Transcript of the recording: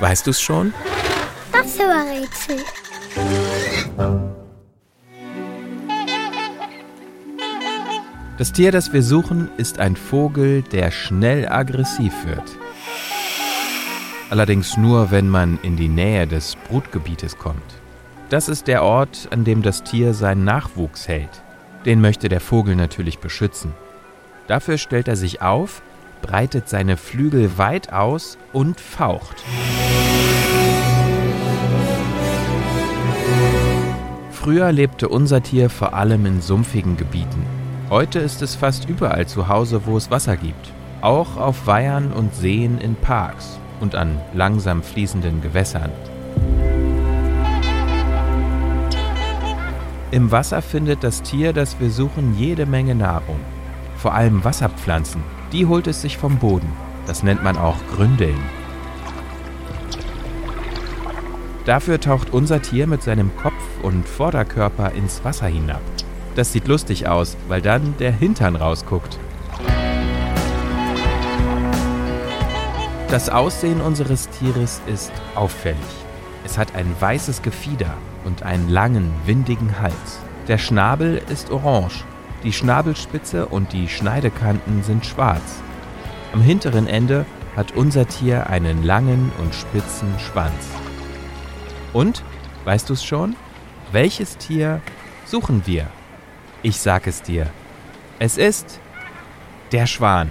Weißt du's schon? Das Rätsel. Das Tier, das wir suchen, ist ein Vogel, der schnell aggressiv wird. Allerdings nur, wenn man in die Nähe des Brutgebietes kommt. Das ist der Ort, an dem das Tier seinen Nachwuchs hält. Den möchte der Vogel natürlich beschützen. Dafür stellt er sich auf, breitet seine Flügel weit aus und faucht. Früher lebte unser Tier vor allem in sumpfigen Gebieten. Heute ist es fast überall zu Hause, wo es Wasser gibt. Auch auf Weihern und Seen in Parks und an langsam fließenden Gewässern. Im Wasser findet das Tier, das wir suchen, jede Menge Nahrung. Vor allem Wasserpflanzen. Die holt es sich vom Boden. Das nennt man auch Gründeln. Dafür taucht unser Tier mit seinem Kopf und Vorderkörper ins Wasser hinab. Das sieht lustig aus, weil dann der Hintern rausguckt. Das Aussehen unseres Tieres ist auffällig. Es hat ein weißes Gefieder und einen langen, windigen Hals. Der Schnabel ist orange, die Schnabelspitze und die Schneidekanten sind schwarz. Am hinteren Ende hat unser Tier einen langen und spitzen Schwanz. Und, weißt du es schon? Welches Tier suchen wir? Ich sag es dir. Es ist der Schwan.